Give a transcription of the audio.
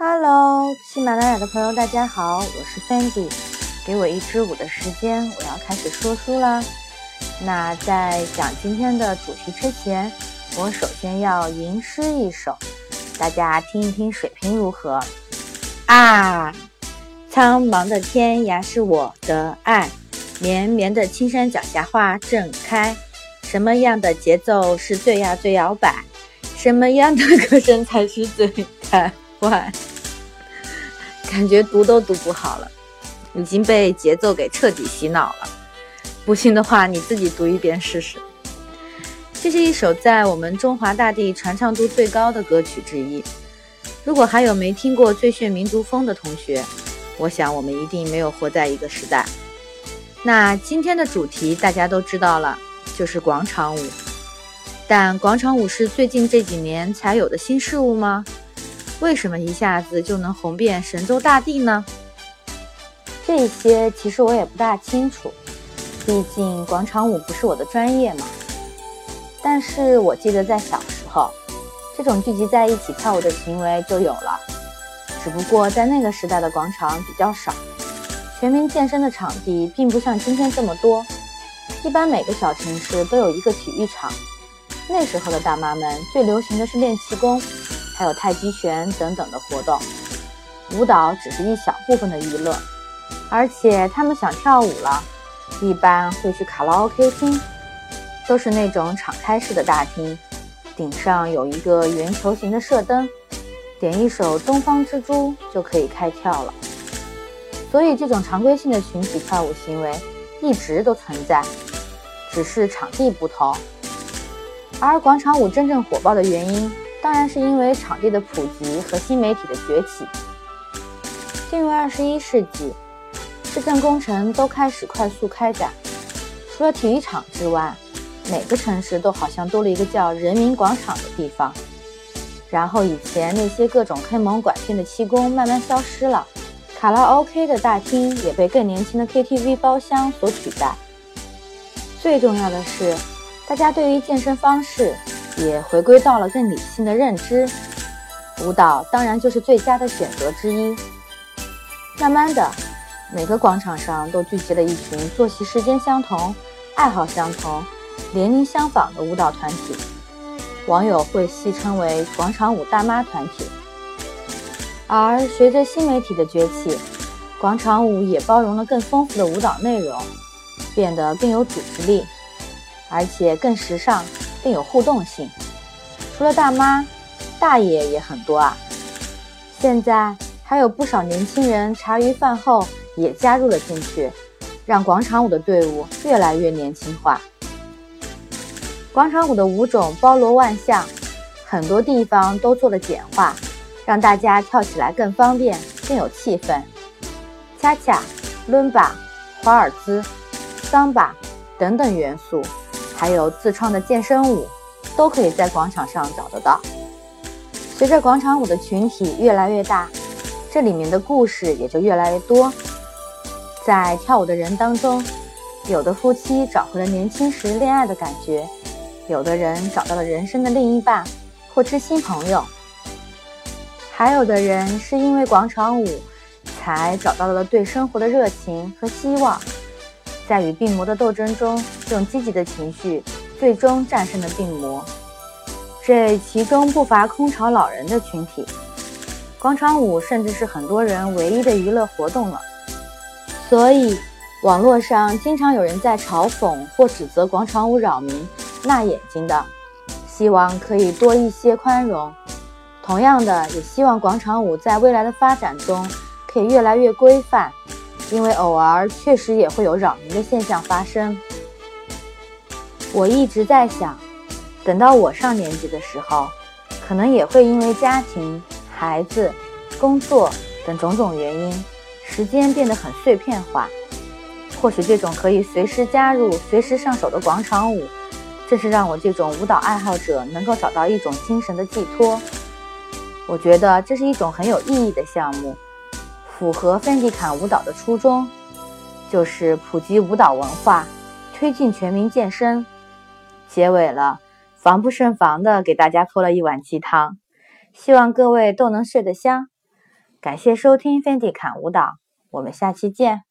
Hello，喜马拉雅的朋友，大家好，我是 Sandy。给我一支舞的时间，我要开始说书啦。那在讲今天的主题之前，我首先要吟诗一首，大家听一听水平如何啊？苍茫的天涯是我的爱，绵绵的青山脚下花正开。什么样的节奏是最呀最摇摆？什么样的歌声才是最开怀？感觉读都读不好了，已经被节奏给彻底洗脑了。不信的话，你自己读一遍试试。这是一首在我们中华大地传唱度最高的歌曲之一。如果还有没听过《最炫民族风》的同学，我想我们一定没有活在一个时代。那今天的主题大家都知道了，就是广场舞。但广场舞是最近这几年才有的新事物吗？为什么一下子就能红遍神州大地呢？这些其实我也不大清楚，毕竟广场舞不是我的专业嘛。但是我记得在小时候，这种聚集在一起跳舞的行为就有了，只不过在那个时代的广场比较少，全民健身的场地并不像今天这么多，一般每个小城市都有一个体育场。那时候的大妈们最流行的是练气功。还有太极拳等等的活动，舞蹈只是一小部分的娱乐，而且他们想跳舞了，一般会去卡拉 OK 厅，都是那种敞开式的大厅，顶上有一个圆球形的射灯，点一首《东方之珠》就可以开跳了。所以这种常规性的群体跳舞行为一直都存在，只是场地不同。而广场舞真正火爆的原因。当然是因为场地的普及和新媒体的崛起。进入二十一世纪，市政工程都开始快速开展。除了体育场之外，每个城市都好像多了一个叫人民广场的地方。然后以前那些各种坑蒙拐骗的气功慢慢消失了，卡拉 OK 的大厅也被更年轻的 KTV 包厢所取代。最重要的是，大家对于健身方式。也回归到了更理性的认知，舞蹈当然就是最佳的选择之一。慢慢的，每个广场上都聚集了一群作息时间相同、爱好相同、年龄相仿的舞蹈团体，网友会戏称为“广场舞大妈团体”。而随着新媒体的崛起，广场舞也包容了更丰富的舞蹈内容，变得更有组织力，而且更时尚。更有互动性，除了大妈，大爷也很多啊。现在还有不少年轻人茶余饭后也加入了进去，让广场舞的队伍越来越年轻化。广场舞的舞种包罗万象，很多地方都做了简化，让大家跳起来更方便、更有气氛。恰恰、伦巴、华尔兹、桑巴等等元素。还有自创的健身舞，都可以在广场上找得到。随着广场舞的群体越来越大，这里面的故事也就越来越多。在跳舞的人当中，有的夫妻找回了年轻时恋爱的感觉，有的人找到了人生的另一半或知心朋友，还有的人是因为广场舞才找到了对生活的热情和希望。在与病魔的斗争中，用积极的情绪，最终战胜了病魔。这其中不乏空巢老人的群体，广场舞甚至是很多人唯一的娱乐活动了。所以，网络上经常有人在嘲讽或指责广场舞扰民、辣眼睛的，希望可以多一些宽容。同样的，也希望广场舞在未来的发展中可以越来越规范。因为偶尔确实也会有扰民的现象发生。我一直在想，等到我上年纪的时候，可能也会因为家庭、孩子、工作等种种原因，时间变得很碎片化。或许这种可以随时加入、随时上手的广场舞，正是让我这种舞蹈爱好者能够找到一种精神的寄托。我觉得这是一种很有意义的项目。符合芬迪坎舞蹈的初衷，就是普及舞蹈文化，推进全民健身。结尾了，防不胜防的给大家泼了一碗鸡汤，希望各位都能睡得香。感谢收听 Fendi 侃舞蹈，我们下期见。